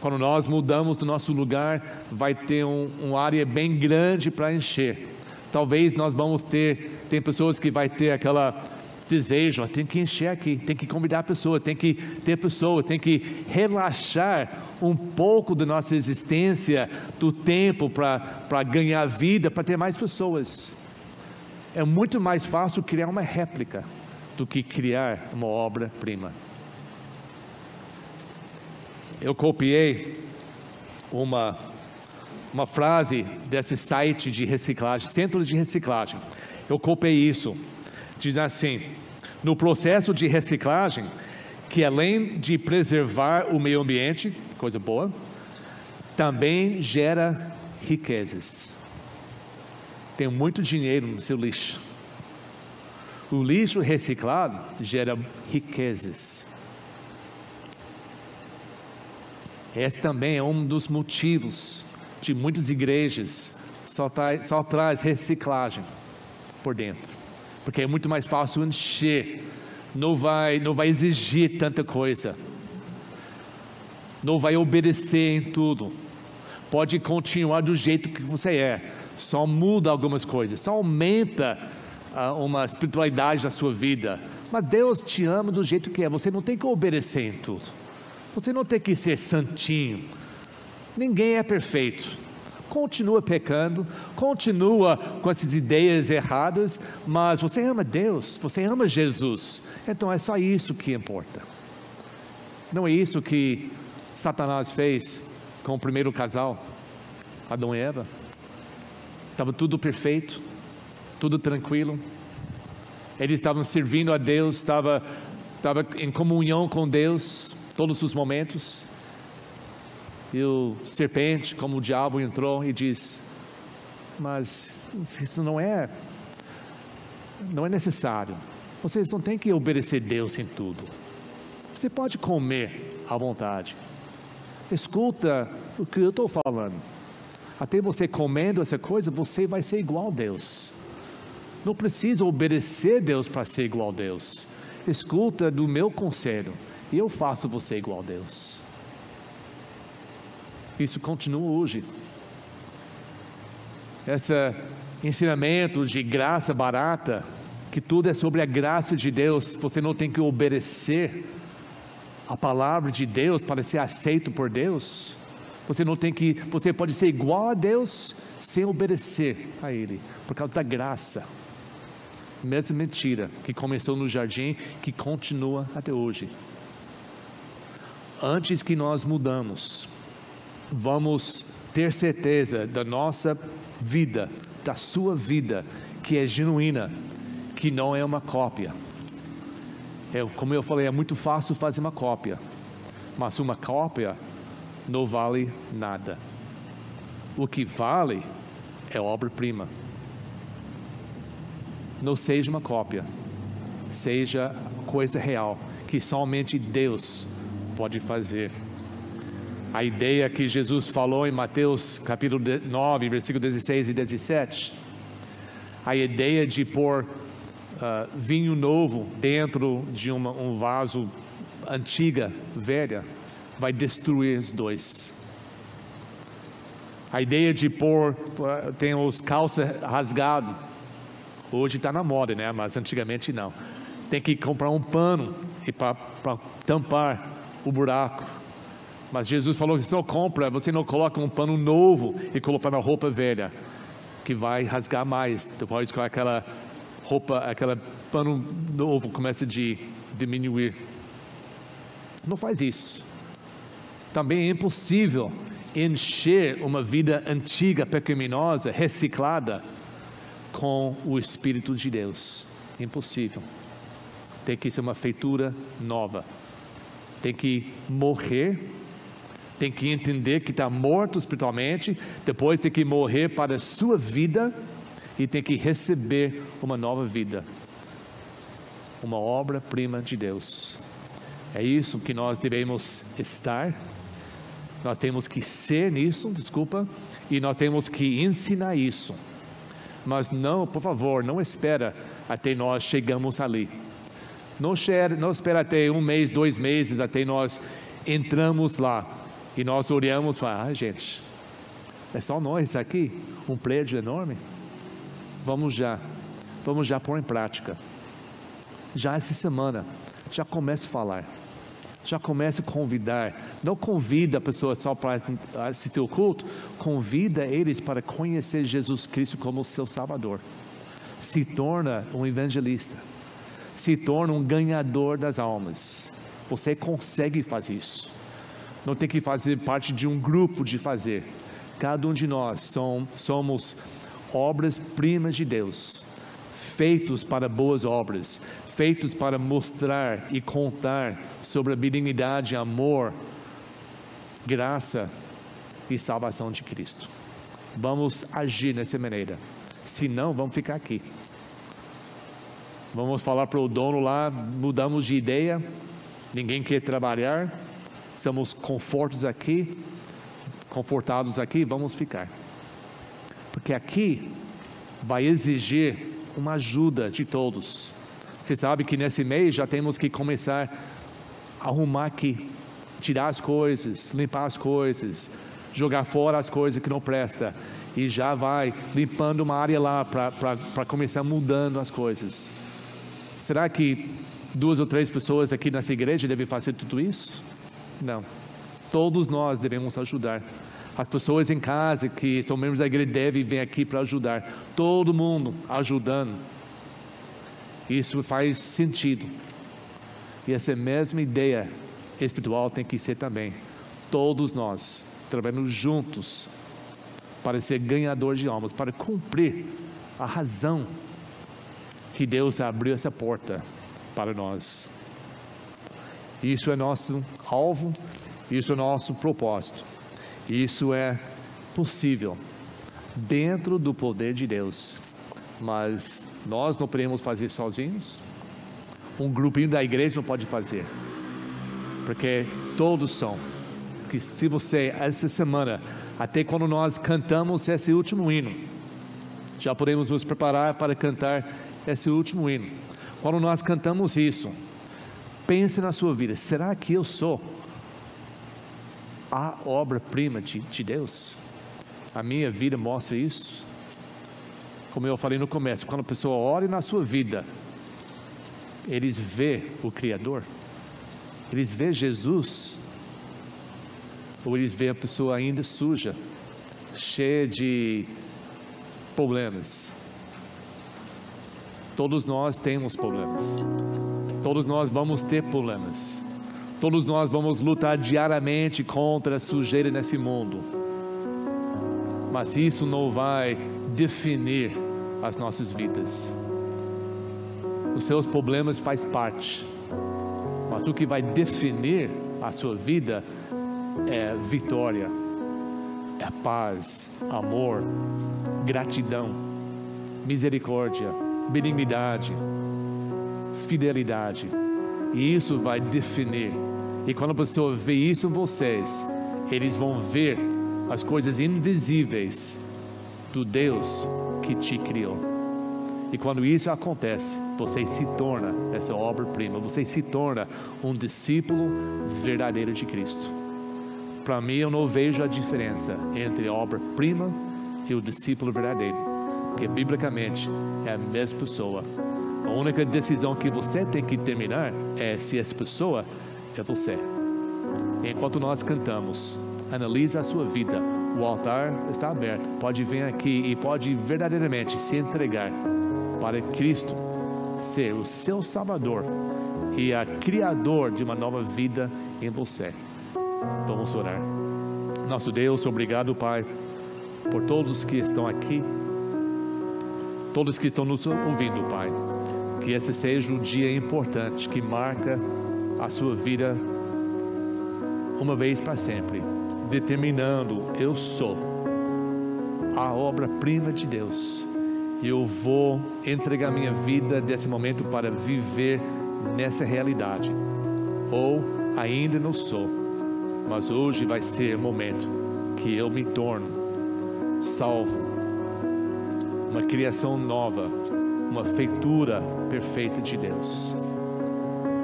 Quando nós mudamos do nosso lugar, vai ter um, um área bem grande para encher. Talvez nós vamos ter, tem pessoas que vai ter aquela desejo, tem que encher aqui, tem que convidar a pessoa, tem que ter pessoa, tem que relaxar um pouco da nossa existência, do tempo para ganhar vida, para ter mais pessoas. É muito mais fácil criar uma réplica do que criar uma obra-prima. Eu copiei uma, uma frase desse site de reciclagem, centro de reciclagem. Eu copiei isso diz assim: no processo de reciclagem, que além de preservar o meio ambiente, coisa boa, também gera riquezas. Tem muito dinheiro no seu lixo. O lixo reciclado gera riquezas. Esse também é um dos motivos de muitas igrejas só, traz, só traz reciclagem por dentro. Porque é muito mais fácil encher, não vai, não vai exigir tanta coisa, não vai obedecer em tudo, pode continuar do jeito que você é, só muda algumas coisas, só aumenta uma espiritualidade na sua vida, mas Deus te ama do jeito que é, você não tem que obedecer em tudo, você não tem que ser santinho, ninguém é perfeito, continua pecando, continua com essas ideias erradas, mas você ama Deus, você ama Jesus, então é só isso que importa. Não é isso que Satanás fez com o primeiro casal, Adão e Eva. Estava tudo perfeito, tudo tranquilo. Eles estavam servindo a Deus, estava, estava em comunhão com Deus todos os momentos. E o serpente, como o diabo entrou e diz: Mas isso não é, não é necessário. Vocês não têm que obedecer Deus em tudo. Você pode comer à vontade. Escuta o que eu estou falando. Até você comendo essa coisa, você vai ser igual a Deus. Não precisa obedecer Deus para ser igual a Deus. Escuta do meu conselho e eu faço você igual a Deus. Isso continua hoje. Esse ensinamento de graça barata, que tudo é sobre a graça de Deus, você não tem que obedecer a palavra de Deus para ser aceito por Deus. Você não tem que, você pode ser igual a Deus sem obedecer a Ele, por causa da graça. Mesma mentira que começou no jardim, que continua até hoje. Antes que nós mudamos, vamos ter certeza da nossa vida, da sua vida, que é genuína, que não é uma cópia. É, como eu falei, é muito fácil fazer uma cópia, mas uma cópia não vale nada. O que vale é obra-prima. Não seja uma cópia, seja coisa real, que somente Deus pode fazer. A ideia que Jesus falou em Mateus capítulo 9, versículo 16 e 17, a ideia de pôr uh, vinho novo dentro de uma, um vaso antiga, velha, vai destruir os dois. A ideia de pôr, tem os calças rasgados, hoje está na moda, né? Mas antigamente não. Tem que comprar um pano para tampar o buraco. Mas Jesus falou que se não compra, você não coloca um pano novo e coloca na roupa velha, que vai rasgar mais. Depois com aquela roupa, aquele pano novo começa a diminuir. Não faz isso. Também é impossível encher uma vida antiga, pecaminosa, reciclada, com o Espírito de Deus. Impossível. Tem que ser uma feitura nova. Tem que morrer. Tem que entender que está morto espiritualmente. Depois tem que morrer para a sua vida. E tem que receber uma nova vida. Uma obra-prima de Deus. É isso que nós devemos estar. Nós temos que ser nisso, desculpa, e nós temos que ensinar isso. Mas não, por favor, não espera até nós chegamos ali. Não, não espera até um mês, dois meses, até nós entramos lá e nós olhamos e falamos, ah, gente, é só nós aqui, um prédio enorme. Vamos já, vamos já pôr em prática. Já essa semana, já comece a falar já comece a convidar. Não convida a pessoa só para assistir o culto, convida eles para conhecer Jesus Cristo como seu Salvador. Se torna um evangelista, se torna um ganhador das almas. Você consegue fazer isso. Não tem que fazer parte de um grupo de fazer. Cada um de nós somos obras-primas de Deus, feitos para boas obras, feitos para mostrar e contar sobre a benignidade, amor, graça e salvação de Cristo. Vamos agir dessa maneira, senão vamos ficar aqui. Vamos falar para o dono lá, mudamos de ideia, ninguém quer trabalhar, estamos confortos aqui, confortados aqui, vamos ficar. Porque aqui vai exigir uma ajuda de todos. Você sabe que nesse mês já temos que começar a arrumar aqui, tirar as coisas, limpar as coisas, jogar fora as coisas que não presta e já vai limpando uma área lá para começar mudando as coisas. Será que duas ou três pessoas aqui nessa igreja devem fazer tudo isso? Não. Todos nós devemos ajudar. As pessoas em casa que são membros da igreja devem vir aqui para ajudar. Todo mundo ajudando isso faz sentido. E essa mesma ideia espiritual tem que ser também. Todos nós trabalhando juntos para ser ganhador de almas, para cumprir a razão que Deus abriu essa porta para nós. Isso é nosso alvo, isso é nosso propósito. Isso é possível dentro do poder de Deus, mas nós não podemos fazer sozinhos. Um grupinho da igreja não pode fazer. Porque todos são. Que se você, essa semana, até quando nós cantamos esse último hino, já podemos nos preparar para cantar esse último hino. Quando nós cantamos isso, pense na sua vida: será que eu sou a obra-prima de, de Deus? A minha vida mostra isso? Como eu falei no começo, quando a pessoa olha na sua vida, eles vê o Criador, eles vê Jesus, ou eles vê a pessoa ainda suja, cheia de problemas. Todos nós temos problemas. Todos nós vamos ter problemas. Todos nós vamos lutar diariamente contra a sujeira nesse mundo. Mas isso não vai definir as nossas vidas. Os seus problemas faz parte, mas o que vai definir a sua vida é vitória, é paz, amor, gratidão, misericórdia, benignidade, fidelidade. E isso vai definir. E quando a pessoa vê isso em vocês, eles vão ver as coisas invisíveis do Deus que te criou. E quando isso acontece, você se torna essa obra-prima, você se torna um discípulo verdadeiro de Cristo. Para mim, eu não vejo a diferença entre a obra-prima e o discípulo verdadeiro, porque biblicamente é a mesma pessoa. A única decisão que você tem que terminar é se essa pessoa é você. Enquanto nós cantamos, analise a sua vida. O altar está aberto. Pode vir aqui e pode verdadeiramente se entregar para Cristo ser o seu Salvador e a Criador de uma nova vida em você. Vamos orar. Nosso Deus, obrigado, Pai, por todos que estão aqui, todos que estão nos ouvindo, Pai. Que esse seja um dia importante que marca a sua vida uma vez para sempre, determinando eu sou a obra-prima de Deus. Eu vou entregar minha vida desse momento para viver nessa realidade. Ou ainda não sou, mas hoje vai ser o momento que eu me torno salvo, uma criação nova, uma feitura perfeita de Deus.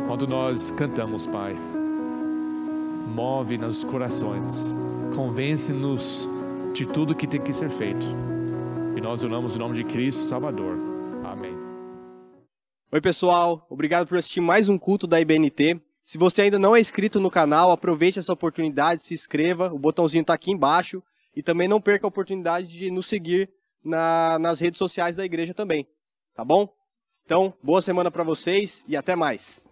Quando nós cantamos, Pai, move nos corações, convence-nos de tudo que tem que ser feito. E nós oramos em nome de Cristo Salvador. Amém. Oi, pessoal. Obrigado por assistir mais um culto da IBNT. Se você ainda não é inscrito no canal, aproveite essa oportunidade, se inscreva. O botãozinho está aqui embaixo. E também não perca a oportunidade de nos seguir na, nas redes sociais da igreja também. Tá bom? Então, boa semana para vocês e até mais.